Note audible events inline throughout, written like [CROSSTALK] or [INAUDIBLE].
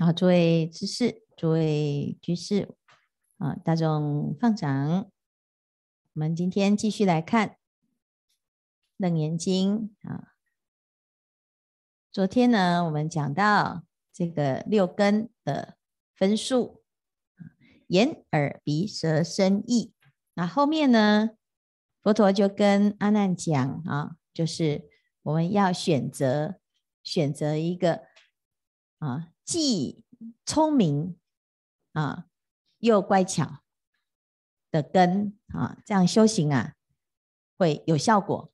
好，诸位知识，诸位居士，啊，大众放掌。我们今天继续来看《楞严经》啊。昨天呢，我们讲到这个六根的分数，眼、耳、鼻、舌、身、意。那后面呢，佛陀就跟阿难讲啊，就是我们要选择选择一个啊。既聪明啊，又乖巧的根啊，这样修行啊会有效果。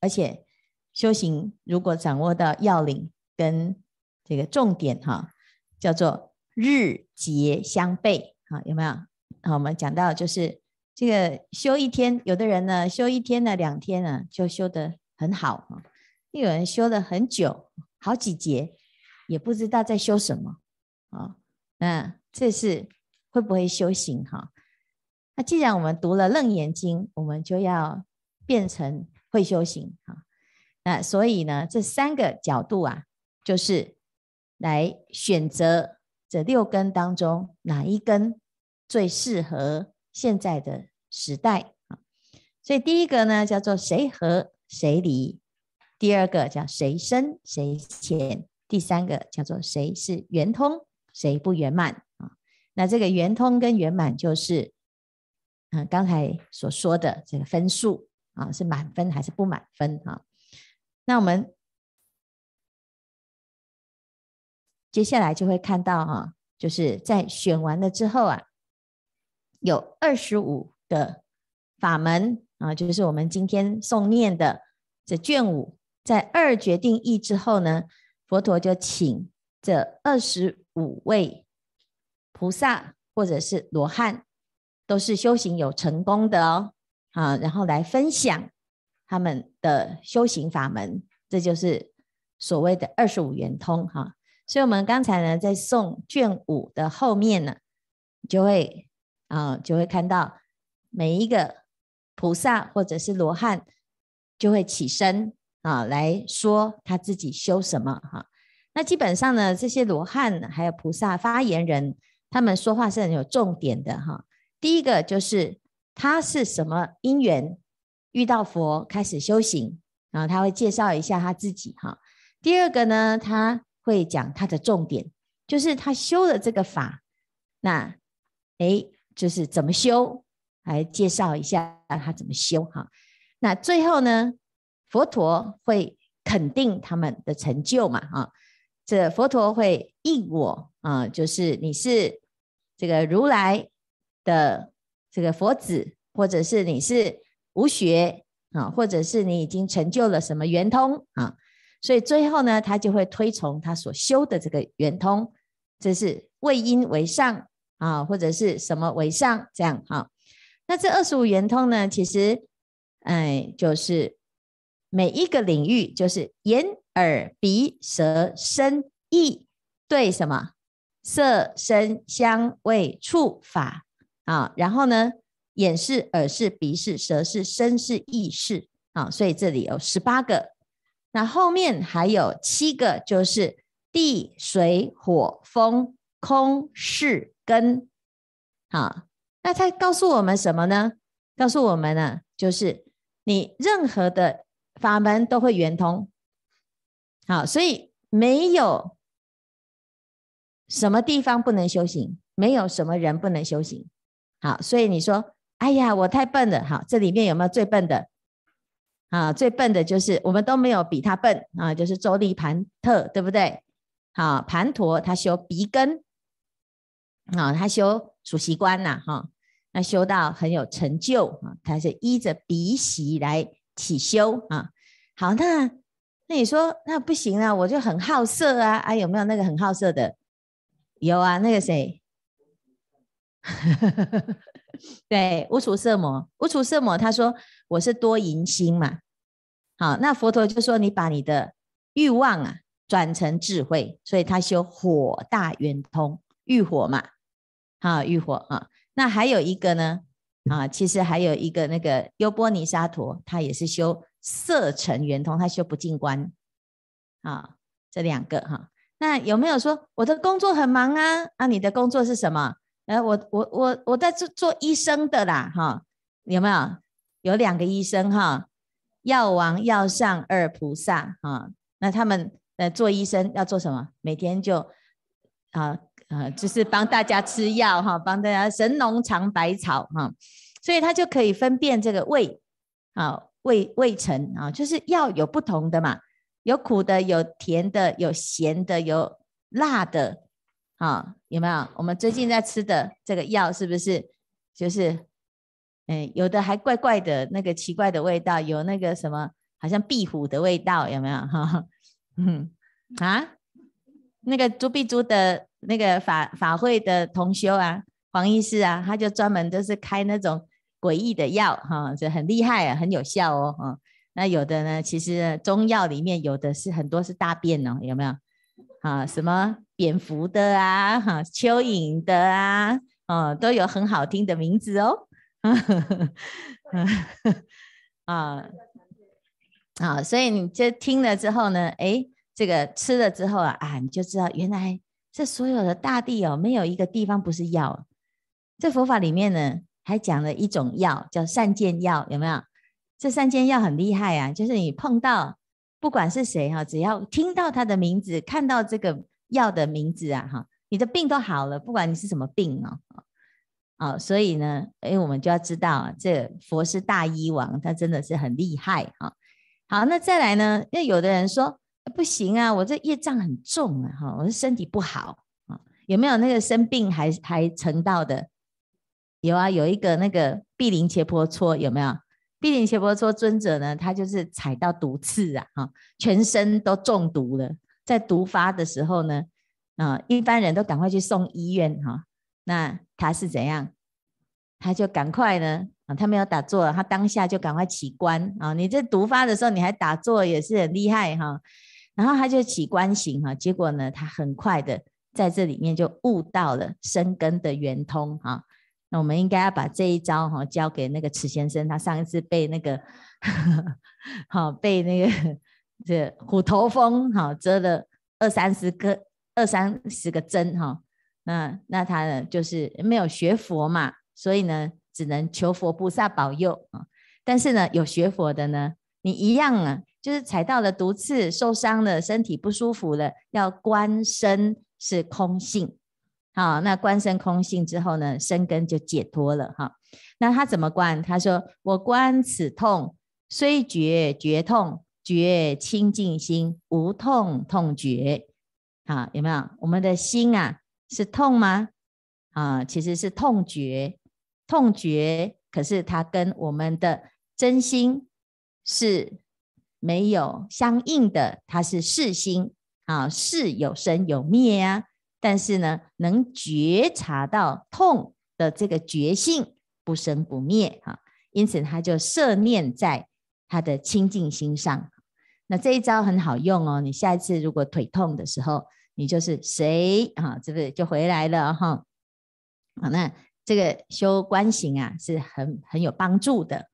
而且修行如果掌握到要领跟这个重点哈、叫做日结相悖啊，有没有？好，我们讲到就是这个修一天，有的人呢修一天呢两天呢就修得很好啊，又有人修了很久，好几节。也不知道在修什么啊？那这是会不会修行哈？那既然我们读了《楞严经》，我们就要变成会修行哈。那所以呢，这三个角度啊，就是来选择这六根当中哪一根最适合现在的时代啊。所以第一个呢，叫做谁合谁离；第二个叫谁深谁浅。第三个叫做谁是圆通，谁不圆满啊？那这个圆通跟圆满就是，嗯，刚才所说的这个分数啊，是满分还是不满分啊？那我们接下来就会看到哈，就是在选完了之后啊，有二十五个法门啊，就是我们今天诵念的这卷五，在二决定义之后呢。佛陀就请这二十五位菩萨或者是罗汉，都是修行有成功的哦，啊，然后来分享他们的修行法门，这就是所谓的二十五圆通哈。所以，我们刚才呢，在诵卷五的后面呢，就会啊，就会看到每一个菩萨或者是罗汉就会起身。啊，来说他自己修什么哈？那基本上呢，这些罗汉还有菩萨发言人，他们说话是很有重点的哈。第一个就是他是什么因缘遇到佛开始修行，然后他会介绍一下他自己哈。第二个呢，他会讲他的重点，就是他修的这个法，那诶，就是怎么修，来介绍一下他怎么修哈。那最后呢，佛陀会肯定他们的成就嘛？啊，这佛陀会应我啊，就是你是这个如来的这个佛子，或者是你是无学啊，或者是你已经成就了什么圆通啊，所以最后呢，他就会推崇他所修的这个圆通，这是为因为上啊，或者是什么为上这样哈。那这二十五圆通呢，其实哎，就是。每一个领域就是眼、耳、鼻、舌、身、意，对什么色、声、香、味、触、法啊？然后呢，眼是、耳是、鼻是、舌是、身是、意识啊。所以这里有十八个，那后面还有七个，就是地、水、火、风、空、是、根。好，那它告诉我们什么呢？告诉我们呢，就是你任何的。法门都会圆通，好，所以没有什么地方不能修行，没有什么人不能修行，好，所以你说，哎呀，我太笨了，好，这里面有没有最笨的？啊，最笨的就是我们都没有比他笨啊，就是周立盘特，对不对？好，盘陀他修鼻根，啊，他修数息观呐，哈，那修到很有成就啊，他是依着鼻息来。起修啊，好，那那你说那不行啊，我就很好色啊，啊，有没有那个很好色的？有啊，那个谁？[LAUGHS] 对，无处色魔，无处色魔，他说我是多淫心嘛。好，那佛陀就说你把你的欲望啊转成智慧，所以他修火大圆通，欲火嘛，好，欲火啊。那还有一个呢？啊，其实还有一个那个优波尼沙陀，他也是修色尘圆通，他修不净观。啊，这两个哈，那有没有说我的工作很忙啊？啊，你的工作是什么？呃，我我我我在做做医生的啦，哈，有没有？有两个医生哈，药王、药上二菩萨哈。那他们呃做医生要做什么？每天就啊啊，就是帮大家吃药哈，帮大家神农尝百草哈，所以他就可以分辨这个味啊味味尘啊，就是药有不同的嘛，有苦的，有甜的，有咸的，有辣的。啊，有没有？我们最近在吃的这个药是不是就是，嗯，有的还怪怪的，那个奇怪的味道，有那个什么，好像壁虎的味道，有没有？哈，[LAUGHS] 嗯，啊，那个朱碧珠的那个法法会的同修啊，黄医师啊，他就专门都是开那种诡异的药，哈，这很厉害啊，很有效哦，哈。那有的呢，其实中药里面有的是很多是大便哦，有没有？啊，什么？蝙蝠的啊，哈，蚯蚓的啊，哦，都有很好听的名字哦，[LAUGHS] 啊啊，所以你这听了之后呢，哎，这个吃了之后啊，啊，你就知道原来这所有的大地哦，没有一个地方不是药。这佛法里面呢，还讲了一种药叫善见药，有没有？这善见药很厉害啊，就是你碰到不管是谁哈，只要听到他的名字，看到这个。药的名字啊，哈，你的病都好了，不管你是什么病哦，哦，所以呢，哎，我们就要知道啊，这佛是大医王，他真的是很厉害哈。好，那再来呢，那有的人说不行啊，我这业障很重啊，哈，我的身体不好啊，有没有那个生病还还成道的？有啊，有一个那个毗陵伽婆蹉，有没有？毗陵伽婆蹉尊者呢，他就是踩到毒刺啊，哈，全身都中毒了。在毒发的时候呢，啊，一般人都赶快去送医院哈。那他是怎样？他就赶快呢，啊，他没有打坐，他当下就赶快起观啊。你这毒发的时候你还打坐也是很厉害哈。然后他就起观行哈，结果呢，他很快的在这里面就悟到了生根的圆通哈。那我们应该要把这一招哈交给那个池先生，他上一次被那个，好被那个。这虎头蜂哈蛰了二三十个二三十个针哈，那那他呢就是没有学佛嘛，所以呢只能求佛菩萨保佑啊。但是呢有学佛的呢，你一样啊，就是踩到了毒刺，受伤了，身体不舒服了，要观身是空性，好，那观身空性之后呢，生根就解脱了哈。那他怎么观？他说：我观此痛，虽觉觉痛。觉清净心，无痛痛觉，好，有没有？我们的心啊，是痛吗？啊，其实是痛觉，痛觉。可是它跟我们的真心是没有相应的，它是识心啊，识有生有灭啊。但是呢，能觉察到痛的这个觉性不生不灭啊，因此他就摄念在他的清净心上。那这一招很好用哦，你下一次如果腿痛的时候，你就是谁啊，这个就回来了哈。好，那这个修观行啊是很很有帮助的。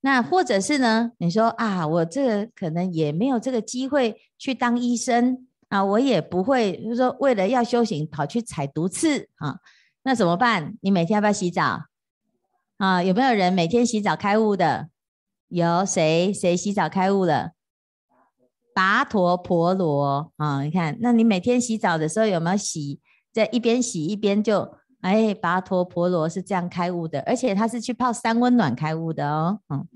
那或者是呢，你说啊，我这个可能也没有这个机会去当医生啊，我也不会，就是说为了要修行跑去踩毒刺啊，那怎么办？你每天要不要洗澡啊？有没有人每天洗澡开悟的？有谁？谁洗澡开悟了？跋陀婆罗啊，你看，那你每天洗澡的时候有没有洗？在一边洗一边就，哎，跋陀婆罗是这样开悟的，而且他是去泡三温暖开悟的哦，嗯，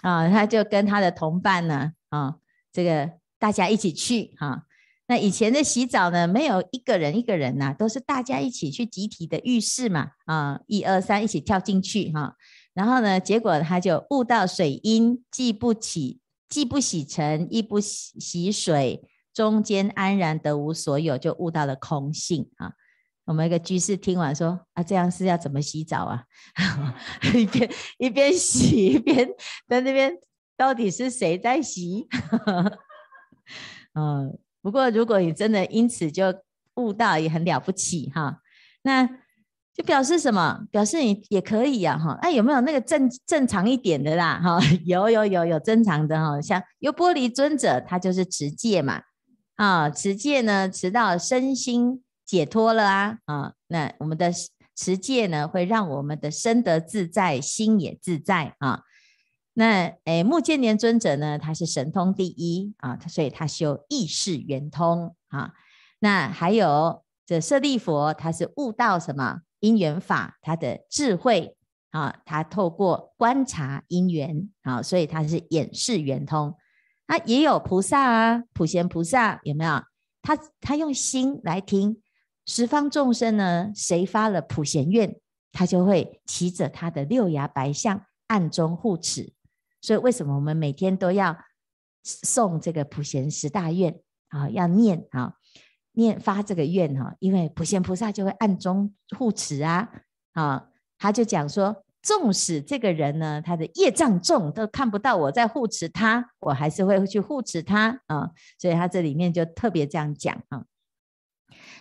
啊，他就跟他的同伴呢，啊，这个大家一起去哈、那以前的洗澡呢，没有一个人一个人呐、都是大家一起去集体的浴室嘛，啊，一二三，一起跳进去哈、然后呢，结果他就悟到水阴既不起。既不洗尘，亦不洗洗水，中间安然得无所有，就悟到了空性啊。我们一个居士听完说：“啊，这样是要怎么洗澡啊？” [LAUGHS] 一边一边洗一边在那边，到底是谁在洗？[LAUGHS] 嗯，不过如果你真的因此就悟到，也很了不起哈。那。就表示什么？表示你也可以呀，哈！哎，有没有那个正正常一点的啦？哈，[LAUGHS] 有有有有正常的哈，像优波离尊者，他就是持戒嘛，啊，持戒呢，持到身心解脱了啊啊，那我们的持戒呢，会让我们的身得自在，心也自在啊。那诶，目犍连尊者呢，他是神通第一啊，所以他修意识圆通啊。那还有这舍利佛，他是悟道什么因缘法，他的智慧啊，他透过观察因缘啊，所以他是眼识圆通。那也有菩萨啊，普贤菩萨有没有？他他用心来听十方众生呢，谁发了普贤愿，他就会骑着他的六牙白象暗中护持。所以为什么我们每天都要诵这个普贤十大愿啊？要念啊，念发这个愿哈，因为普贤菩萨就会暗中护持啊啊，他就讲说。纵使这个人呢，他的业障重，都看不到我在护持他，我还是会去护持他啊。所以他这里面就特别这样讲啊。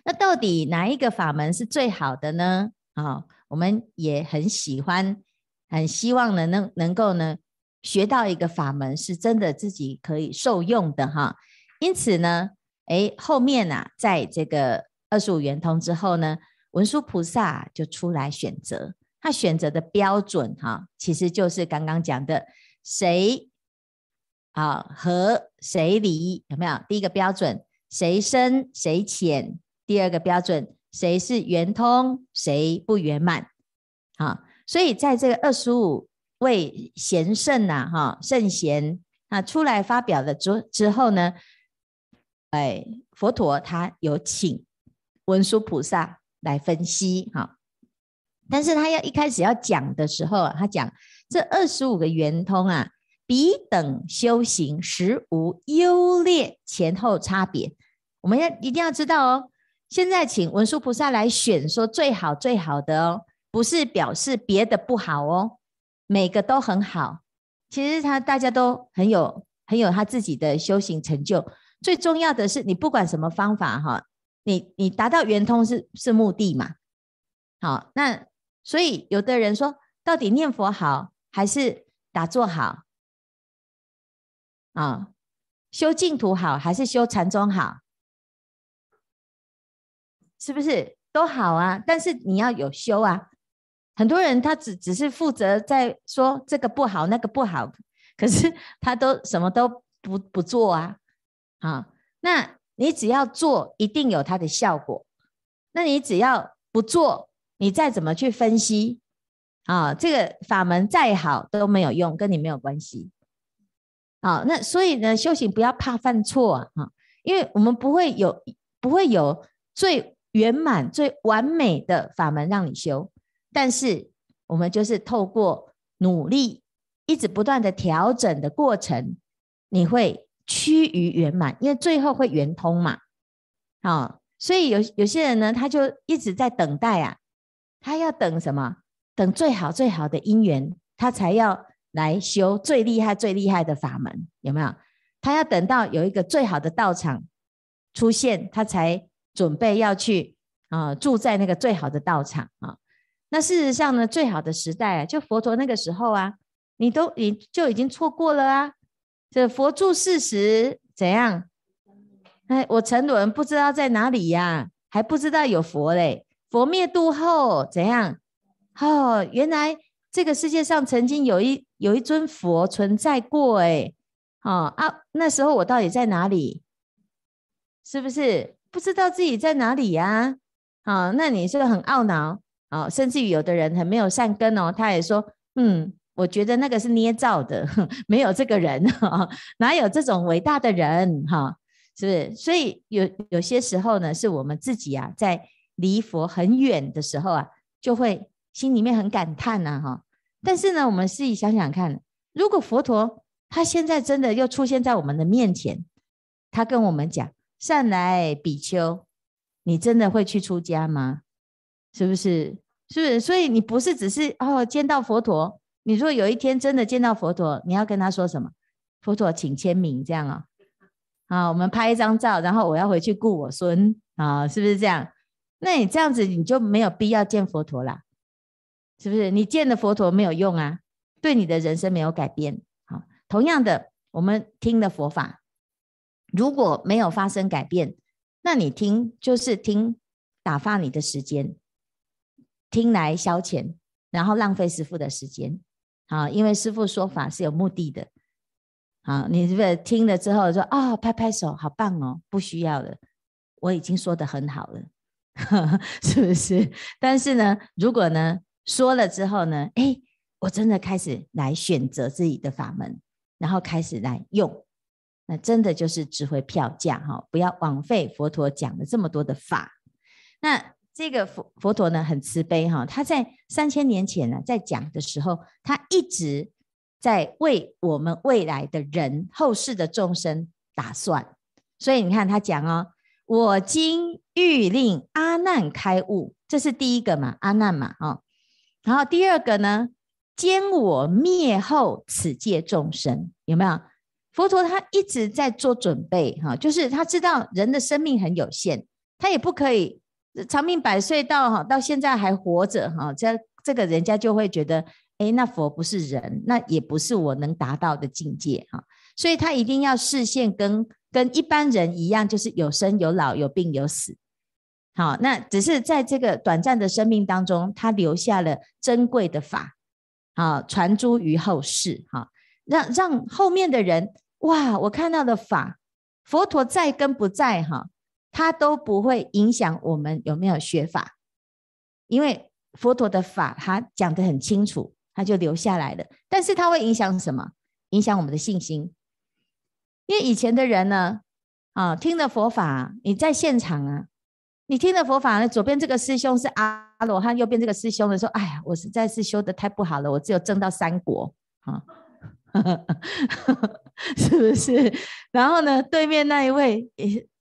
那到底哪一个法门是最好的呢？啊，我们也很喜欢，很希望呢，能能够呢，学到一个法门是真的自己可以受用的哈。因此呢，诶，后面呐，在这个二十五圆通之后呢，文殊菩萨就出来选择。他选择的标准哈，其实就是刚刚讲的谁啊和谁离有没有？第一个标准谁深谁浅，第二个标准谁是圆通谁不圆满啊？所以在这个二十五位贤圣呐哈圣贤啊出来发表了之之后呢，哎佛陀他有请文殊菩萨来分析哈。但是他要一开始要讲的时候，他讲这二十五个圆通啊，彼等修行实无优劣前后差别。我们要一定要知道哦。现在请文殊菩萨来选说最好最好的哦，不是表示别的不好哦，每个都很好。其实他大家都很有很有他自己的修行成就。最重要的是，你不管什么方法哈，你你达到圆通是是目的嘛？好，那。所以，有的人说，到底念佛好还是打坐好？啊，修净土好还是修禅宗好？是不是都好啊？但是你要有修啊。很多人他只只是负责在说这个不好，那个不好，可是他都什么都不不做啊。啊，那你只要做，一定有它的效果。那你只要不做，你再怎么去分析啊，这个法门再好都没有用，跟你没有关系。好，那所以呢，修行不要怕犯错啊，因为我们不会有不会有最圆满、最完美的法门让你修，但是我们就是透过努力，一直不断的调整的过程，你会趋于圆满，因为最后会圆通嘛。啊，所以有有些人呢，他就一直在等待啊。他要等什么？等最好最好的因缘，他才要来修最厉害最厉害的法门，有没有？他要等到有一个最好的道场出现，他才准备要去啊、住在那个最好的道场啊。那事实上呢，最好的时代啊，就佛陀那个时候啊，你都你就已经错过了啊。这佛住世时怎样？哎，我沉沦不知道在哪里呀、啊，还不知道有佛嘞。佛灭度后怎样？哦，原来这个世界上曾经有一有一尊佛存在过，哎，哦啊，那时候我到底在哪里？是不是不知道自己在哪里呀？啊，那你是不是很懊恼？啊，甚至于有的人很没有善根哦，他也说，嗯，我觉得那个是捏造的，[LAUGHS] 没有这个人，哪有这种伟大的人？哈，是不是？所以有有些时候呢，是我们自己啊，在。离佛很远的时候啊，就会心里面很感叹呐，哈。但是呢，我们自己想想看，如果佛陀他现在真的又出现在我们的面前，他跟我们讲：“善来比丘，你真的会去出家吗？是不是？是不是？所以你不是只是哦见到佛陀，你说有一天真的见到佛陀，你要跟他说什么？佛陀，请签名，这样啊？啊，我们拍一张照，然后我要回去顾我孙啊，是不是这样？那你这样子，你就没有必要见佛陀啦，是不是？你见了佛陀没有用啊，对你的人生没有改变。好，同样的，我们听了佛法，如果没有发生改变，那你听就是听打发你的时间，听来消遣，然后浪费师父的时间。好，因为师父说法是有目的的。好，你是不是听了之后说啊、拍拍手，好棒哦，不需要了，我已经说得很好了，[LAUGHS] 是不是？但是呢，如果呢说了之后呢，哎，我真的开始来选择自己的法门，然后开始来用。那真的就是值回票价哈！不要枉费佛陀讲了这么多的法。那这个佛佛陀呢，很慈悲哈，他在三千年前呢，在讲的时候，他一直在为我们未来的人、后世的众生打算。所以你看他讲哦，我今欲令阿难开悟，这是第一个嘛，阿难嘛，哦。然后第二个呢，兼我灭后此界众生，有没有？佛陀他一直在做准备，哈，就是他知道人的生命很有限，他也不可以长命百岁到哈到现在还活着，哈，这这个人家就会觉得，哎，那佛不是人，那也不是我能达到的境界，哈，所以他一定要示现跟跟一般人一样，就是有生有老有病有死，好，那只是在这个短暂的生命当中，他留下了珍贵的法，啊，传诸于后世，哈。让让后面的人哇，我看到的法，佛陀在跟不在哈，他都不会影响我们有没有学法，因为佛陀的法他讲得很清楚，他就留下来了。但是他会影响什么？影响我们的信心。因为以前的人呢，啊，听了佛法，你在现场啊，你听了佛法呢，左边这个师兄是阿罗汉，右边这个师兄呢说，哎呀，我实在是修得太不好了，我只有证到三国啊。[LAUGHS] 是不是？然后呢？对面那一位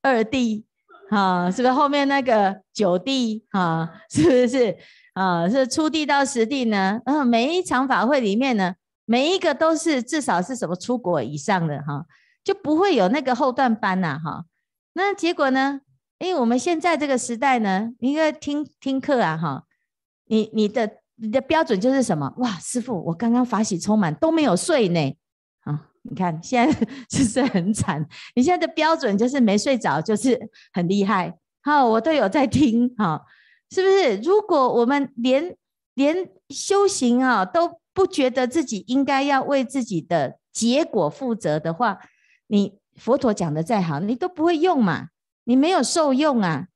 二弟，啊，是不是后面那个九地，啊，是不是？[LAUGHS] 啊，是初地到十地呢？啊，每一场法会里面呢，每一个都是至少是什么出国以上的哈，就不会有那个后段班呐，哈。那结果呢？因为我们现在这个时代呢，应该听听课啊，哈，你你的。你的标准就是什么？哇，师父，我刚刚法喜充满，都没有睡呢。你看现在 [LAUGHS] 是不是很惨？你现在的标准就是没睡着，就是很厉害。好，我都有在听，哈，是不是？如果我们连连修行啊都不觉得自己应该要为自己的结果负责的话，你佛陀讲的再好，你都不会用嘛，你没有受用啊，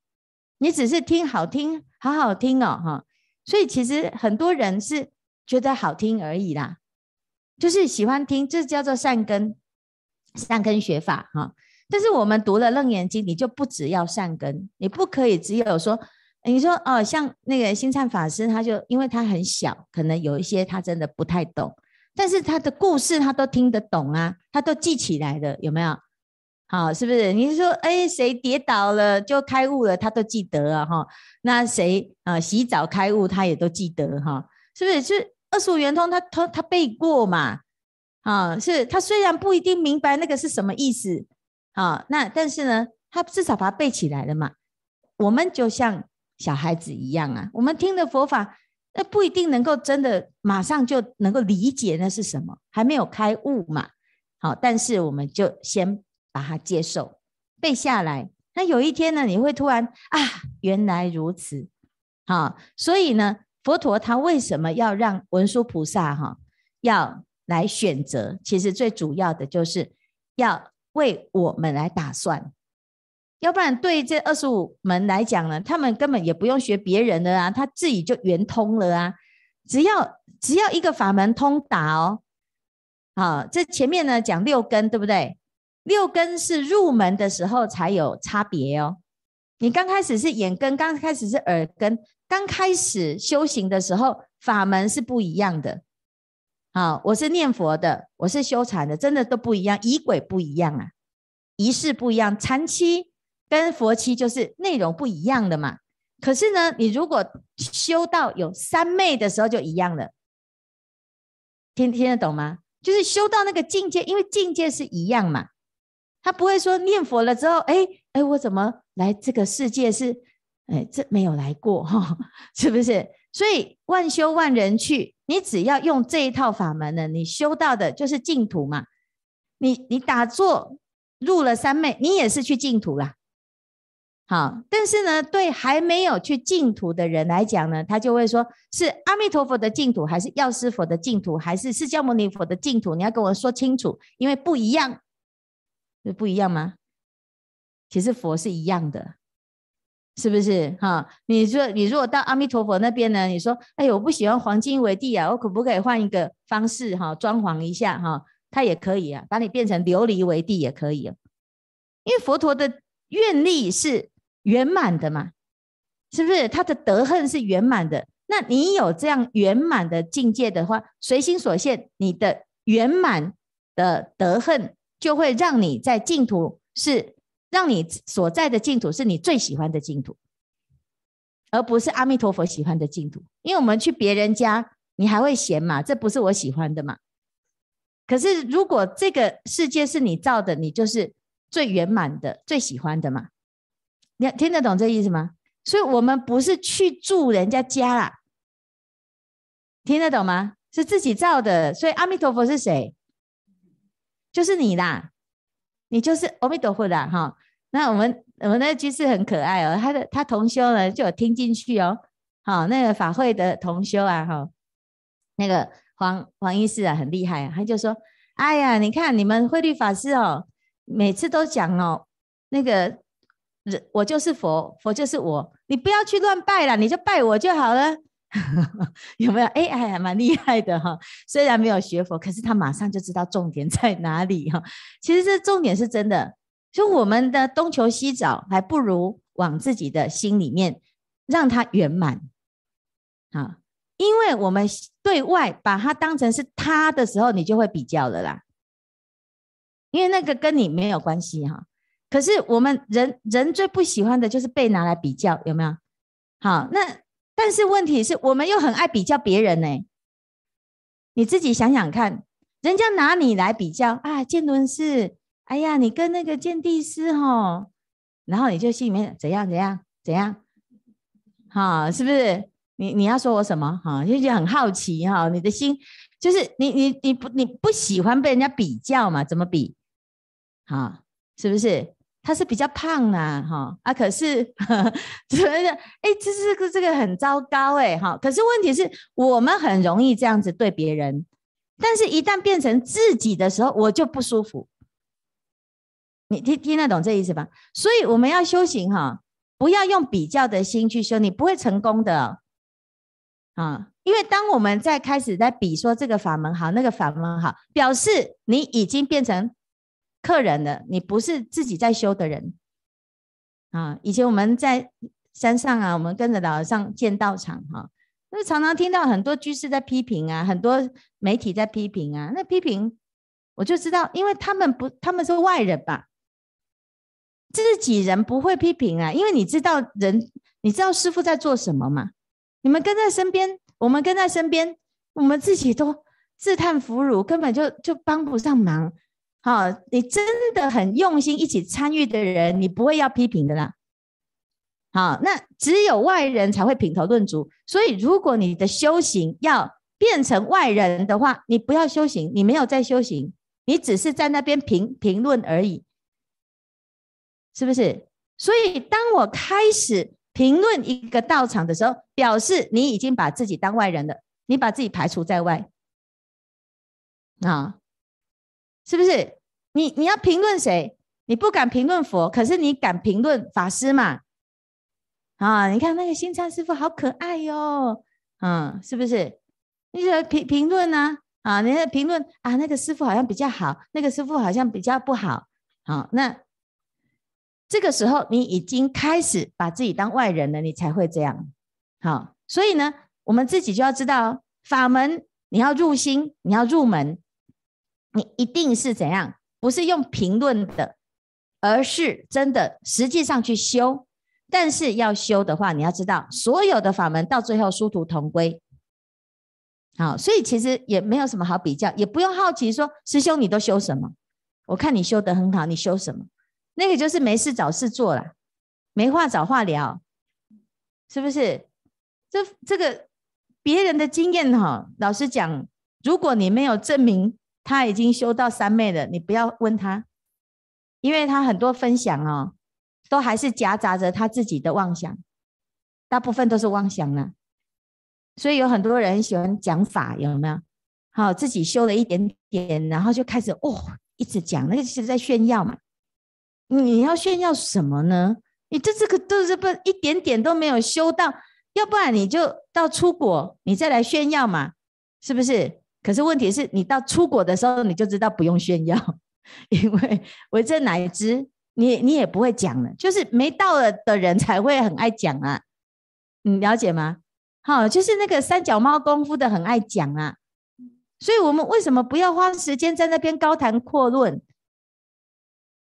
你只是听好听，好好听哦，哈。所以其实很多人是觉得好听而已啦，就是喜欢听，这叫做善根，善根学法哈。但是我们读了《楞严经》，你就不只要善根，你不可以只有说，你说哦，像那个星灿法师，他就因为他很小，可能有一些他真的不太懂，但是他的故事他都听得懂啊，他都记起来的，有没有？好，是不是？你是说，哎，谁跌倒了就开悟了，他都记得啊，哈。那谁啊，洗澡开悟，他也都记得哈，是不是？是二十五圆通他，他他背过嘛？啊，是他虽然不一定明白那个是什么意思，啊，那但是呢，他至少把它背起来了嘛。我们就像小孩子一样啊，我们听的佛法，那不一定能够真的马上就能够理解那是什么，还没有开悟嘛。好，但是我们就先。把它接受背下来，那有一天呢，你会突然啊，原来如此，好，所以呢，佛陀他为什么要让文殊菩萨哈要来选择？其实最主要的就是要为我们来打算，要不然对这二十五门来讲呢，他们根本也不用学别人的啊，他自己就圆通了啊，只要只要一个法门通达哦，好，这前面呢讲六根，对不对？六根是入门的时候才有差别哦。你刚开始是眼根，刚开始是耳根，刚开始修行的时候，法门是不一样的。好，我是念佛的，我是修禅的，真的都不一样，仪轨不一样啊，仪式不一样，禅期跟佛期就是内容不一样的嘛。可是呢，你如果修到有三昧的时候就一样了，听听得懂吗？就是修到那个境界，因为境界是一样嘛。他不会说念佛了之后，哎哎，我怎么来这个世界是，哎，这没有来过哈，[LAUGHS] 是不是？所以万修万人去，你只要用这一套法门呢，你修到的就是净土嘛。你你打坐入了三昧，你也是去净土啦。好，但是呢，对还没有去净土的人来讲呢，他就会说是阿弥陀佛的净土，还是药师佛的净土，还是释迦牟尼佛的净土？你要跟我说清楚，因为不一样，是不一样吗？其实佛是一样的，是不是？哈，你说你如果到阿弥陀佛那边呢，你说，哎，我不喜欢黄金为地啊，我可不可以换一个方式哈，装潢一下哈，他也可以啊，把你变成琉璃为地也可以啊，因为佛陀的愿力是。圆满的嘛，是不是？他的德恨是圆满的。那你有这样圆满的境界的话，随心所现，你的圆满的德恨就会让你在净土是让你所在的净土是你最喜欢的净土，而不是阿弥陀佛喜欢的净土。因为我们去别人家，你还会嫌嘛？这不是我喜欢的嘛？可是如果这个世界是你造的，你就是最圆满的、最喜欢的嘛？你听得懂这意思吗？所以我们不是去住人家家啦，听得懂吗？是自己造的。所以阿弥陀佛是谁？就是你啦，你就是阿弥陀佛啦。哈。那我们我们那居士很可爱哦，他的他同修呢就有听进去哦。好，那个法会的同修啊，哈，那个黄黄医师啊很厉害啊，他就说：哎呀，你看你们慧律法师哦，每次都讲哦，那个人。我就是佛，佛就是我，你不要去乱拜了，你就拜我就好了，[LAUGHS] 有没有？哎哎，还蛮厉害的哈。虽然没有学佛，可是他马上就知道重点在哪里哈。其实这重点是真的，就我们的东求西找，还不如往自己的心里面让它圆满啊。因为我们对外把它当成是他的时候，你就会比较了啦。因为那个跟你没有关系哈。可是我们人人最不喜欢的就是被拿来比较，有没有？好，那但是问题是我们又很爱比较别人呢。你自己想想看，人家拿你来比较啊，建伦是，哎呀，你跟那个建地师吼，然后你就心里面怎样怎样怎样，好，是不是？你你要说我什么？哈，就就很好奇哈，你的心就是你你你不你不喜欢被人家比较嘛？怎么比？好，是不是？他是比较胖呐、啊，哈啊，可是觉得哎，这这个这个很糟糕哎，哈。可是问题是我们很容易这样子对别人，但是一旦变成自己的时候，我就不舒服。你听听得懂这意思吧？所以我们要修行哈，不要用比较的心去修，你不会成功的啊。因为当我们在开始在比说这个法门好，那个法门好，表示你已经变成。客人的，你不是自己在修的人啊！以前我们在山上啊，我们跟着老和尚建道场哈，那常常听到很多居士在批评啊，很多媒体在批评啊。那批评我就知道，因为他们不，他们是外人吧，自己人不会批评啊，因为你知道人，你知道师傅在做什么吗？你们跟在身边，我们跟在身边，我们自己都自叹弗如，根本就就帮不上忙。好，你真的很用心一起参与的人，你不会要批评的啦。好，那只有外人才会品头论足。所以，如果你的修行要变成外人的话，你不要修行，你没有在修行，你只是在那边评评论而已，是不是？所以，当我开始评论一个道场的时候，表示你已经把自己当外人了，你把自己排除在外啊。是不是？你你要评论谁？你不敢评论佛，可是你敢评论法师嘛？啊，你看那个新灿师傅好可爱哟、嗯，是不是？你就评评论呢？啊，你在评论啊，那个师傅好像比较好，那个师傅好像比较不好。好，那这个时候你已经开始把自己当外人了，你才会这样。好，所以呢，我们自己就要知道法门，你要入心，你要入门。你一定是怎样？不是用评论的，而是真的实际上去修。但是要修的话，你要知道，所有的法门到最后殊途同归。好，所以其实也没有什么好比较，也不用好奇说师兄你都修什么？我看你修得很好，你修什么？那个就是没事找事做了，没话找话聊，是不是？这这个别人的经验哈，老实讲，如果你没有证明。他已经修到三昧了，你不要问他，因为他很多分享哦，都还是夹杂着他自己的妄想，大部分都是妄想呢。所以有很多人喜欢讲法，有没有？好，自己修了一点点，然后就开始哦，一直讲，那个是在炫耀嘛。你要炫耀什么呢？你这这个都是不一点点都没有修到，要不然你就到出国，你再来炫耀嘛，是不是？可是问题是你到出国的时候，你就知道不用炫耀，[LAUGHS] 因为为证乃知，你你也不会讲了，就是没到了的人才会很爱讲啊，你了解吗？好，就是那个三脚猫功夫的很爱讲啊。所以，我们为什么不要花时间在那边高谈阔论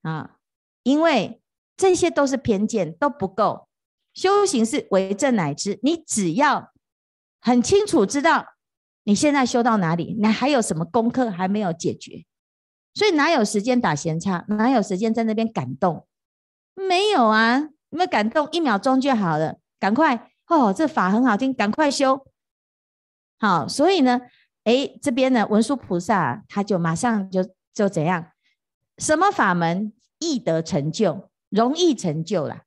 啊？因为这些都是偏见，都不够。修行是为证乃知，你只要很清楚知道你现在修到哪里，你还有什么功课还没有解决，所以哪有时间打闲岔，哪有时间在那边感动？没有啊，有没有感动？一秒钟就好了，赶快哦，这法很好听，赶快修。好，所以呢。哎，这边呢，文殊菩萨他就马上就就怎样？什么法门易得成就，容易成就了？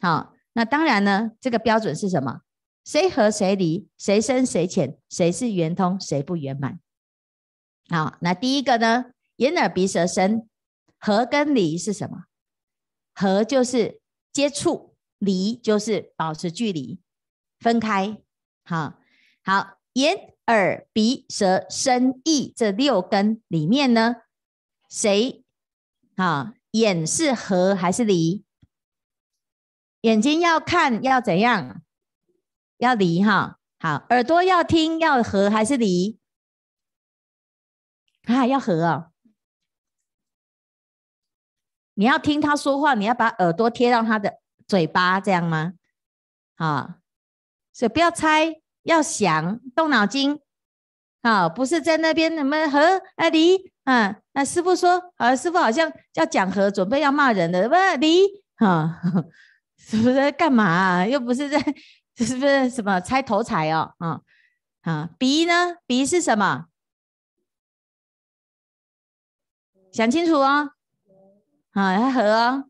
好，那当然呢，这个标准是什么？谁合谁离？谁深谁浅？谁是圆通？谁不圆满？好，那第一个呢，眼耳鼻舌身合跟离是什么？合就是接触，离就是保持距离，分开。好，好，眼。耳、鼻、舌、身、意这六根里面呢，谁啊？眼是合还是离？眼睛要看要怎样？要离哈。好，耳朵要听要合还是离？啊，要合哦。你要听他说话，你要把耳朵贴到他的嘴巴，这样吗？啊，所以不要猜。要想动脑筋，啊，不是在那边什么和啊离啊？那师傅说，啊，师傅好像要讲和，准备要骂人的，不离啊？[LAUGHS] 是不是在干嘛？又不是在，[LAUGHS] 是不是什么猜头彩哦？啊啊，鼻呢？鼻是什么？想清楚哦。啊，要和哦，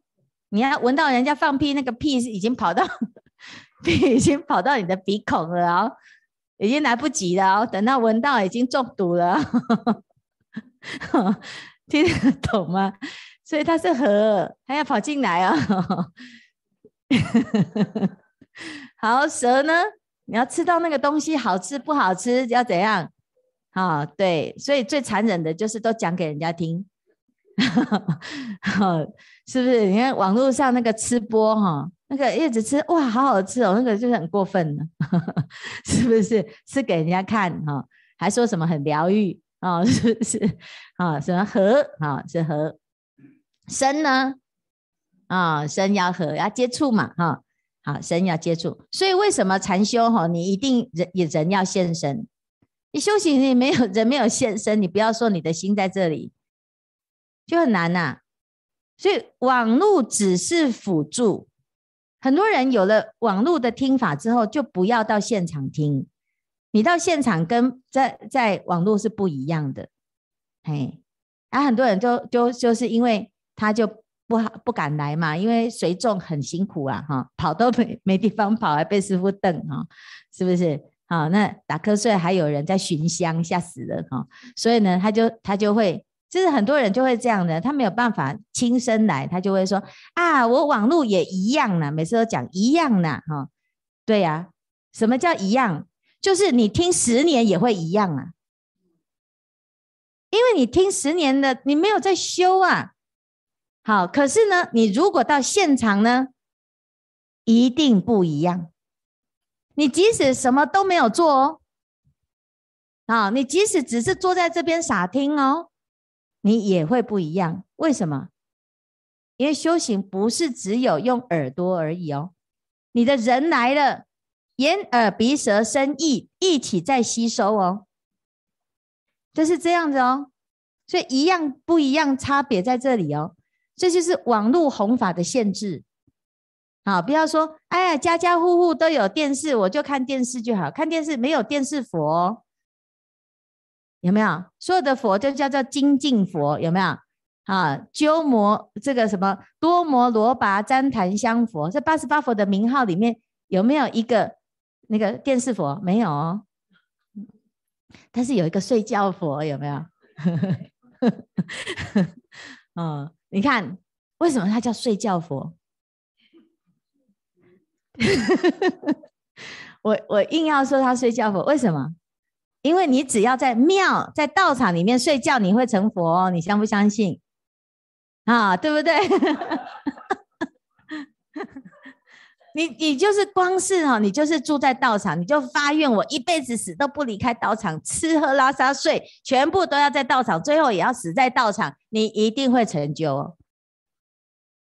你要闻到人家放屁，那个屁是已经跑到 [LAUGHS] 屁。已经跑到你的鼻孔了哦，已经来不及了哦。等到闻到，已经中毒了，[LAUGHS] 听得懂吗？所以它是河，它要跑进来哦。好，蛇呢？你要吃到那个东西好吃不好吃，要怎样？啊，对，所以最残忍的就是都讲给人家听，[LAUGHS] 是不是？你看网络上那个吃播哈。那个叶子吃哇，好好吃哦！那个就是很过分了，[LAUGHS] 是不是？吃给人家看哈，还说什么很疗愈哦，是不是？啊，什么和啊，是和身呢？啊，身要和要接触嘛哈，好，神要接触。所以为什么禅修哈，你一定人也人要现身。你修行你没有人没有现身，你不要说你的心在这里，就很难呐。所以网络只是辅助。很多人有了网络的听法之后，就不要到现场听。你到现场跟在在网络是不一样的，嘿。啊，很多人就就就是因为他就不好不敢来嘛，因为随众很辛苦啊，哈，跑都没没地方跑，还被师傅瞪啊，是不是？好，那打瞌睡还有人在巡香，吓死了哈。所以呢，他就他就会。就是很多人就会这样的，他没有办法亲身来，他就会说啊，我网络也一样呢，每次都讲一样呢，哈，对呀，什么叫一样？就是你听十年也会一样啊，因为你听十年的，你没有在修啊。好，可是呢，你如果到现场呢，一定不一样。你即使什么都没有做哦，啊，你即使只是坐在这边傻听哦。你也会不一样，为什么？因为修行不是只有用耳朵而已哦，你的人来了，眼耳鼻舌身意一起在吸收哦，就是这样子哦，所以一样不一样，差别在这里哦，这就是网络弘法的限制。好，不要说，哎呀，家家户户都有电视，我就看电视就好，看电视没有电视佛。有没有所有的佛就叫做精进佛？有没有？啊，鸠摩这个什么多摩罗拔旃檀香佛，这八十八佛的名号里面有没有一个那个电视佛？没有哦，但是有一个睡觉佛，有没有？嗯，[LAUGHS] 你看为什么他叫睡觉佛？[LAUGHS] 我我硬要说他睡觉佛，为什么？因为你只要在庙、在道场里面睡觉，你会成佛，你相不相信？啊，对不对？[LAUGHS] 你你就是光是哈，你就是住在道场，你就发愿，我一辈子死都不离开道场，吃喝拉撒睡全部都要在道场，最后也要死在道场，你一定会成就哦。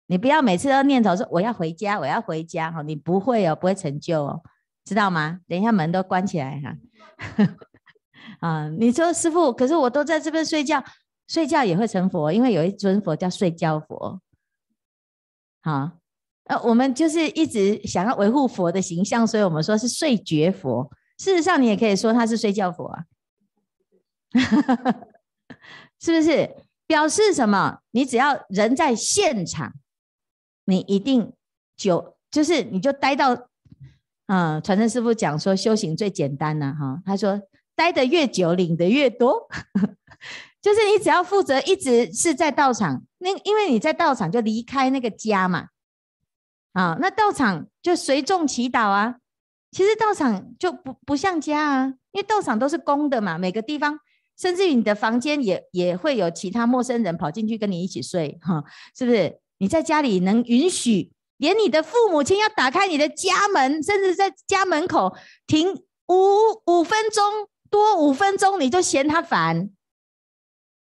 你不要每次都念头说我要回家，我要回家哈，你不会哦，不会成就哦，知道吗？等一下门都关起来哈。[LAUGHS] 啊，你说师傅，可是我都在这边睡觉。睡觉也会成佛，因为有一尊佛叫睡觉佛。好，呃，我们就是一直想要维护佛的形象，所以我们说是睡觉佛。事实上，你也可以说他是睡觉佛啊，[LAUGHS] 是不是？表示什么？你只要人在现场，你一定就就是你就待到，嗯、呃，传承师父讲说修行最简单了哈，他说待得越久，领得越多。[LAUGHS] 就是你只要负责一直是在道场，那因为你在道场就离开那个家嘛，啊，那道场就随众祈祷啊。其实道场就不不像家啊，因为道场都是公的嘛，每个地方，甚至于你的房间也也会有其他陌生人跑进去跟你一起睡，哈，是不是？你在家里能允许连你的父母亲要打开你的家门，甚至在家门口停五五分钟多五分钟，你就嫌他烦。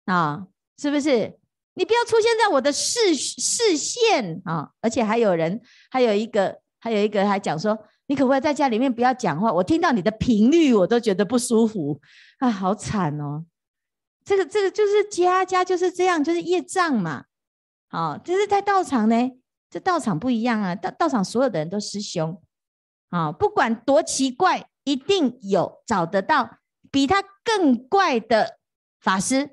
啊、是不是？你不要出现在我的视视线啊、而且还有人，还有一个，还有一个还讲说，你可不可以在家里面不要讲话？我听到你的频率，我都觉得不舒服啊，好惨哦！这个这个就是家家就是这样，就是业障嘛。好、哦，就是在道场呢，这道场不一样啊，道道场所有的人都师兄啊、不管多奇怪，一定有找得到比他更怪的法师。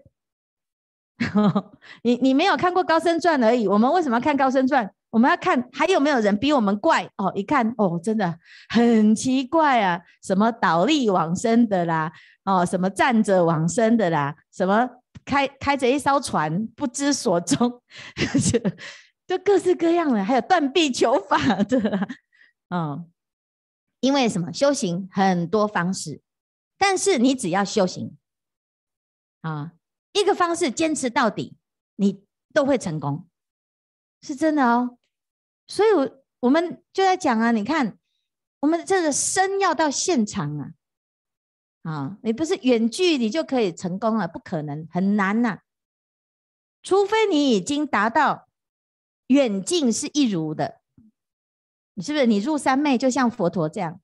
[LAUGHS] 你你没有看过高僧传而已。我们为什么要看高僧传？我们要看还有没有人比我们怪哦。一看哦，真的很奇怪啊，什么倒立往生的啦，哦，什么站着往生的啦，什么开开着一艘船不知所踪，就 [LAUGHS] 就各式各样的，还有断臂求法的，嗯、因为什么？修行很多方式，但是你只要修行啊。一个方式坚持到底，你都会成功，是真的哦。所以，我我们就在讲啊，你看，我们这个身要到现场啊，啊，你不是远距离就可以成功了，不可能，很难呐。除非你已经达到远近是一如的，你是不是？你入三昧就像佛陀这样，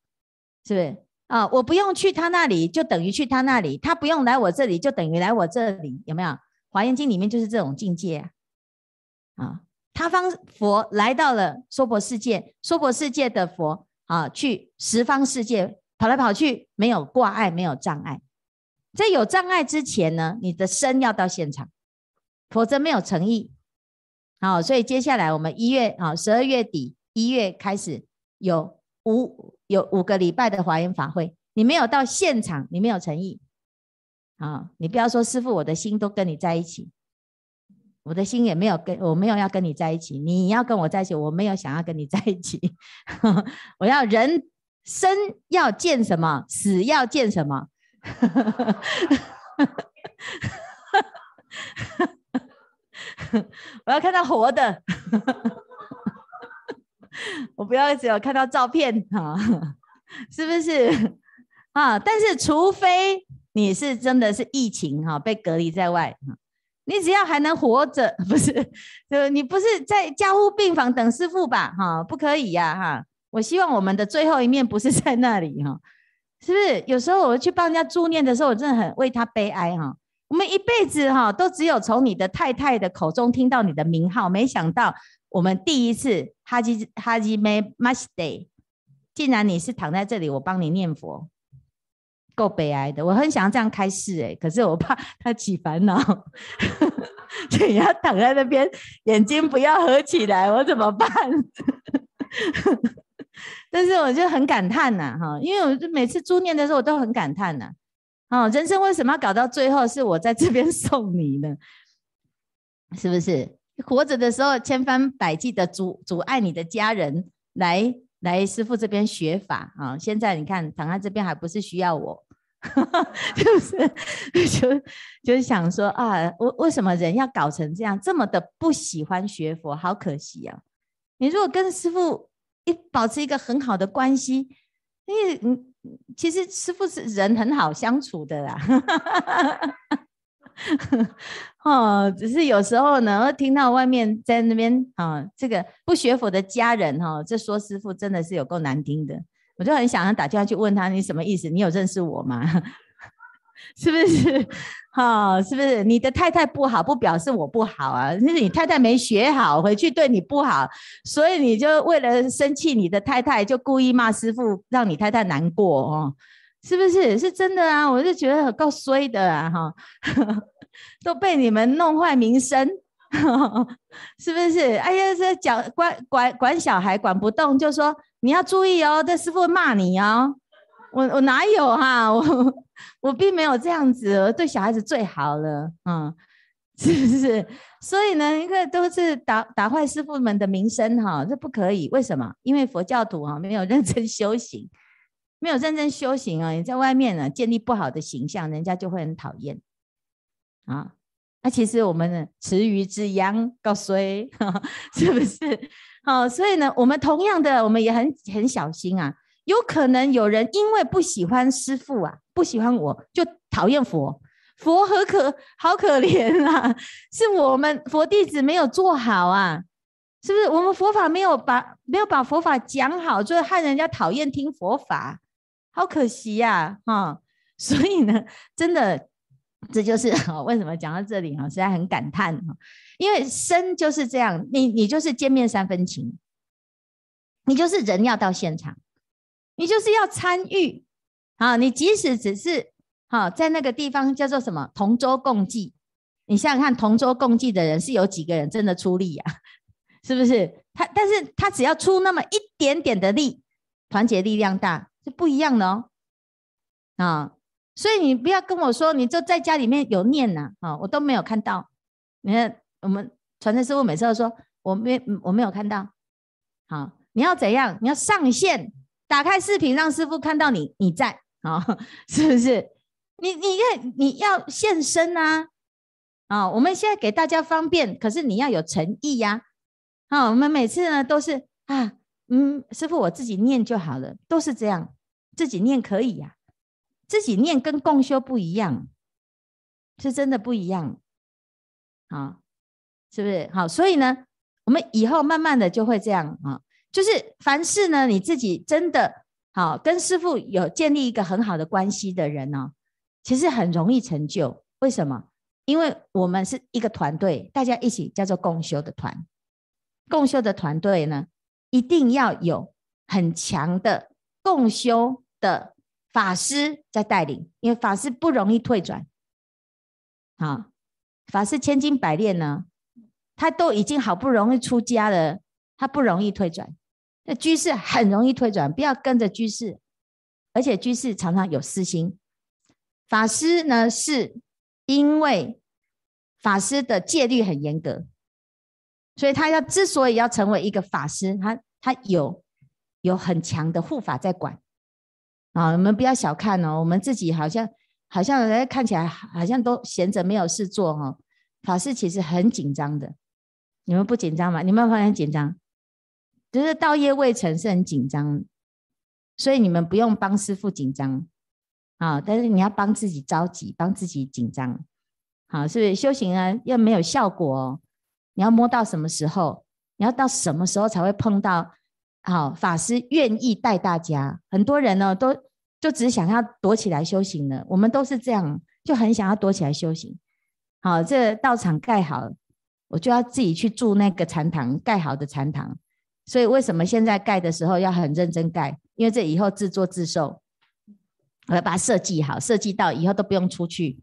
是不是？啊，我不用去他那里，就等于去他那里；他不用来我这里，就等于来我这里。有没有？《华严经》里面就是这种境界啊！他方佛来到了娑婆世界，娑婆世界的佛啊，去十方世界跑来跑去，没有挂碍，没有障碍。在有障碍之前呢，你的身要到现场，否则没有诚意。好，所以接下来我们一月啊，十二月底一月开始有五。有五个礼拜的华严法会，你没有到现场，你没有诚意啊！你不要说师父，我的心都跟你在一起，我的心也没有跟，我没有要跟你在一起。你要跟我在一起，我没有想要跟你在一起。[LAUGHS] 我要人生要见什么，死要见什么。[LAUGHS] 我要看到活的。我不要只有看到照片哈，是不是啊？但是除非你是真的是疫情哈，被隔离在外，你只要还能活着，不是？就你不是在加护病房等师傅吧？哈，不可以呀哈！我希望我们的最后一面不是在那里哈，是不是？有时候我去帮人家助念的时候，我真的很为他悲哀哈。我们一辈子哈，都只有从你的太太的口中听到你的名号，没想到。我们第一次哈基哈基梅马斯德，竟然你是躺在这里，我帮你念佛，够悲哀的。我很想要这样开示诶，可是我怕他起烦恼。你要躺在那边，眼睛不要合起来，我怎么办？但是我就很感叹呐，哈，因为我就每次助念的时候，我都很感叹呐，哦，人生为什么要搞到最后是我在这边送你呢？是不是？活着的时候千方百计的阻阻碍你的家人来来师傅这边学法啊，现在你看躺在这边还不是需要我，[LAUGHS] 是不是？就就是想说啊，为为什么人要搞成这样，这么的不喜欢学佛，好可惜啊！你如果跟师傅一保持一个很好的关系，因为嗯，其实师傅是人很好相处的啦。[LAUGHS] [LAUGHS] 哦，只是有时候呢，听到外面在那边啊，这个不学佛的家人哈，这说师傅真的是有够难听的，我就很想要打电话去问他，你什么意思？你有认识我吗？[LAUGHS] 是不是？哈，是不是？你的太太不好，不表示我不好啊，是你太太没学好，回去对你不好，所以你就为了生气你的太太，就故意骂师傅，让你太太难过哦。是不是？是真的啊！我就觉得够衰的啊！哈，[LAUGHS] 都被你们弄坏名声，[LAUGHS] 是不是？哎呀，这讲管管管小孩管不动，就说你要注意哦，这师傅骂你哦。我我哪有哈？我我并没有这样子，对小孩子最好了，嗯，是不是？所以呢，一个都是打打坏师傅们的名声哈，这不可以。为什么？因为佛教徒哈没有认真修行。没有认真修行啊，你在外面呢建立不好的形象，人家就会很讨厌啊。那其实我们呢，池鱼之殃告衰，[LAUGHS] 是不是？好，所以呢，我们同样的，我们也很很小心啊。有可能有人因为不喜欢师父啊，不喜欢我就讨厌佛，佛何可好可怜啊？是我们佛弟子没有做好啊。是不是？我们佛法没有把没有把佛法讲好，就害人家讨厌听佛法。好可惜呀，哈！所以呢，真的，这就是 [LAUGHS] 为什么讲到这里哈，实在很感叹哈。因为生就是这样，你你就是见面三分情，你就是人要到现场，你就是要参与啊！你即使只是哈在那个地方叫做什么同舟共济，你想想看，同舟共济的人是有几个人真的出力呀？[LAUGHS] 是不是？他但是他只要出那么一点点的力，团结力量大。不一样的哦，啊，所以你不要跟我说，你就在家里面有念呐，啊，我都没有看到。你看我们传承师傅每次都说，我没我没有看到。好，你要怎样？你要上线，打开视频，让师傅看到你你在啊，[LAUGHS] 是不是？你你看你要现身啊，啊，我们现在给大家方便，可是你要有诚意呀。啊，我们每次呢都是啊，嗯，师傅我自己念就好了，都是这样。自己念可以呀、自己念跟共修不一样，是真的不一样，啊，是不是？好，所以呢，我们以后慢慢的就会这样啊，就是凡事呢，你自己真的好跟师傅有建立一个很好的关系的人呢、其实很容易成就。为什么？因为我们是一个团队，大家一起叫做共修的团，共修的团队呢，一定要有很强的共修。的法师在带领，因为法师不容易退转。好，法师千金百炼呢，他都已经好不容易出家了，他不容易退转。那居士很容易退转，不要跟着居士，而且居士常常有私心。法师呢，是因为法师的戒律很严格，所以他要之所以要成为一个法师，他他有有很强的护法在管。啊，你们不要小看哦，我们自己好像好像人家看起来好像都闲着没有事做哈。法师其实很紧张的，你们不紧张吗？你们有发现紧张？就是道业未成是很紧张，所以你们不用帮师父紧张啊，但是你要帮自己着急，帮自己紧张。好，是不是修行啊？又没有效果哦，你要摸到什么时候？你要到什么时候才会碰到？好，法师愿意带大家，很多人呢都就只想要躲起来修行了。我们都是这样，就很想要躲起来修行。好，这道场盖好，我就要自己去住那个禅堂，盖好的禅堂。所以为什么现在盖的时候要很认真盖？因为这以后自作自受，我要把它设计好，设计到以后都不用出去，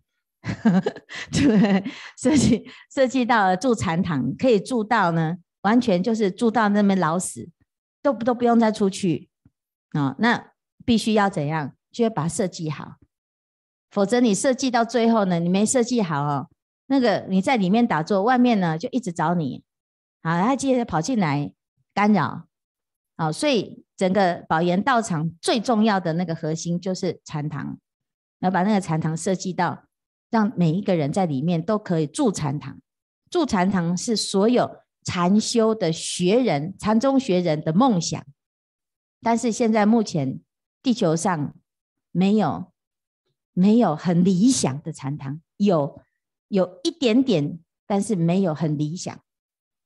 对 [LAUGHS] 不对？设计设计到了住禅堂，可以住到呢，完全就是住到那边老死，都不都不用再出去啊、那必须要怎样？就要把它设计好，否则你设计到最后呢，你没设计好哦，那个你在里面打坐，外面呢就一直找你，啊，他接着跑进来干扰，啊，所以整个宝岩道场最重要的那个核心就是禅堂，要把那个禅堂设计到，让每一个人在里面都可以住禅堂，住禅堂是所有禅修的学人、禅宗学人的梦想，但是现在目前地球上。没有，没有很理想的禅堂，有有一点点，但是没有很理想。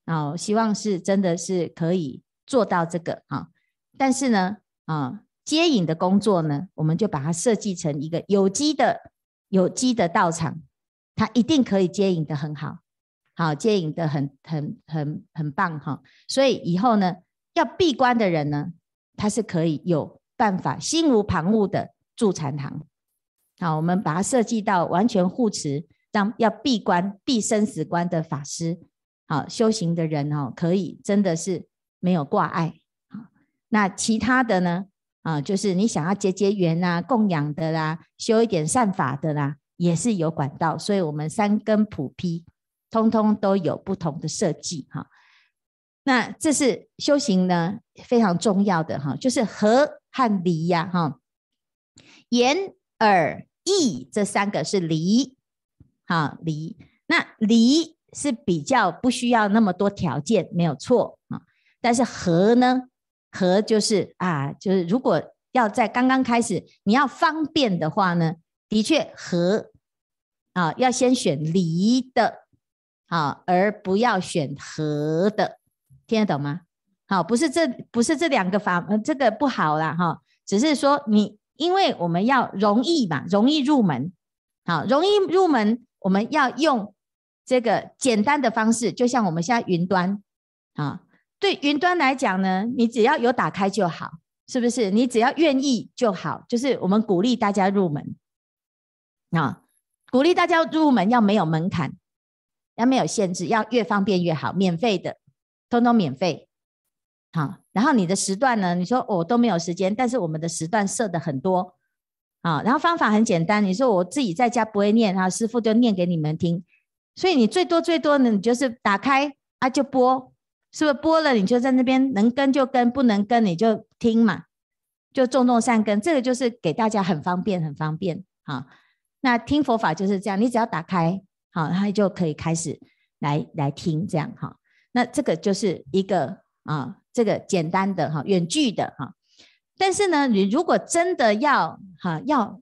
啊，希望是真的是可以做到这个啊。但是呢，啊，接引的工作呢，我们就把它设计成一个有机的有机的道场，它一定可以接引的很好，好接引的很很很很棒哈。所以以后呢，要闭关的人呢，他是可以有办法心无旁骛的。住禅堂，好，我们把它设计到完全护持，让要闭关、闭生死关的法师，好修行的人哦，可以真的是没有挂碍。好，那其他的呢？啊，就是你想要结结缘啊、供养的啦、修一点善法的啦，也是有管道。所以，我们三根普披，通通都有不同的设计。哈，那这是修行呢非常重要的哈，就是和和离呀，哈。眼、耳、意这三个是离，哈离。那离是比较不需要那么多条件，没有错啊。但是和呢？和就是啊，就是如果要在刚刚开始你要方便的话呢，的确和啊要先选离的啊，而不要选和的，听得懂吗？好，不是这不是这两个法，这个不好啦哈，只是说你。因为我们要容易嘛，容易入门，好，容易入门，我们要用这个简单的方式，就像我们现在云端，啊，对云端来讲呢，你只要有打开就好，是不是？你只要愿意就好，就是我们鼓励大家入门，啊，鼓励大家入门要没有门槛，要没有限制，要越方便越好，免费的，通通免费。好，然后你的时段呢？你说我都没有时间，但是我们的时段设的很多，啊，然后方法很简单。你说我自己在家不会念，然后师父就念给你们听。所以你最多最多呢，你就是打开啊就播，是不是播了你就在那边能跟就跟，不能跟你就听嘛，就种种善根。这个就是给大家很方便，很方便。啊，那听佛法就是这样，你只要打开，好，它就可以开始来来听这样哈。那这个就是一个啊。这个简单的哈，远距的哈，但是呢，你如果真的要哈，要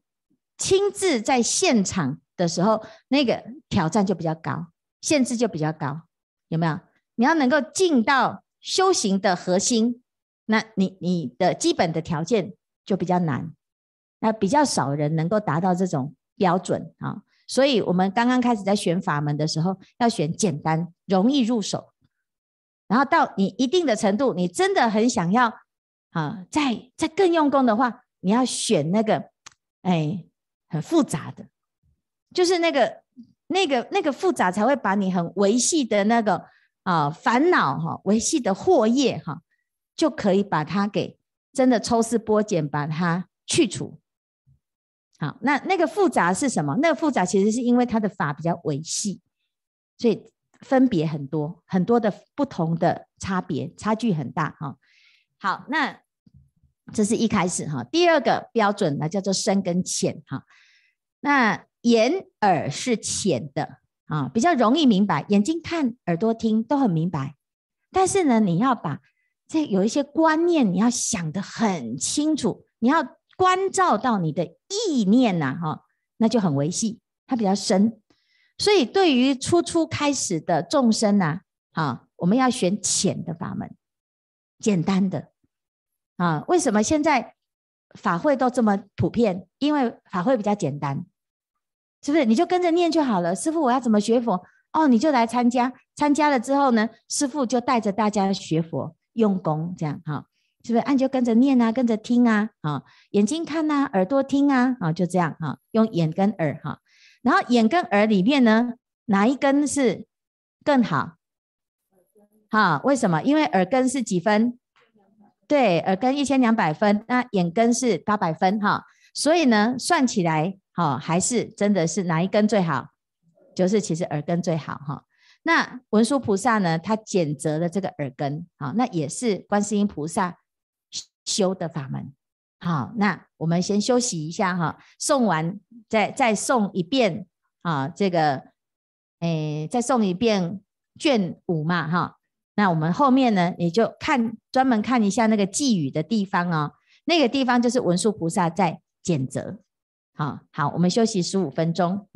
亲自在现场的时候，那个挑战就比较高，限制就比较高，有没有？你要能够进到修行的核心，那你你的基本的条件就比较难，那比较少人能够达到这种标准啊。所以我们刚刚开始在选法门的时候，要选简单、容易入手。然后到你一定的程度，你真的很想要啊，再再更用功的话，你要选那个，哎，很复杂的，就是那个那个那个复杂才会把你很维系的那个啊烦恼哈，维系的惑业哈，就可以把它给真的抽丝剥茧，把它去除。好，那那个复杂是什么？那个复杂其实是因为它的法比较维系，所以。分别很多，很多的不同的差别，差距很大哈。好，那这是一开始哈。第二个标准呢，叫做深跟浅哈。那眼耳是浅的啊，比较容易明白，眼睛看，耳朵听都很明白。但是呢，你要把这有一些观念，你要想得很清楚，你要关照到你的意念呐哈，那就很维系，它比较深。所以，对于初初开始的众生呢，啊，我们要选浅的法门，简单的，啊，为什么现在法会都这么普遍？因为法会比较简单，是不是？你就跟着念就好了。师傅，我要怎么学佛？哦，你就来参加，参加了之后呢，师傅就带着大家学佛用功，这样哈，是不是？按就跟着念啊，跟着听啊，啊，眼睛看啊，耳朵听啊，啊，就这样哈，用眼跟耳哈。然后眼跟耳里面呢，哪一根是更好？好，为什么？因为耳根是几分？对，耳根一千两百分，那眼根是八百分哈，所以呢，算起来哈，还是真的是哪一根最好？就是其实耳根最好哈。那文殊菩萨呢，他检择了这个耳根，好，那也是观世音菩萨修的法门。好，那我们先休息一下哈，送完再再送一遍啊，这个诶，再送一遍卷五嘛哈。那我们后面呢，也就看专门看一下那个寄语的地方哦。那个地方就是文殊菩萨在检责。好好，我们休息十五分钟。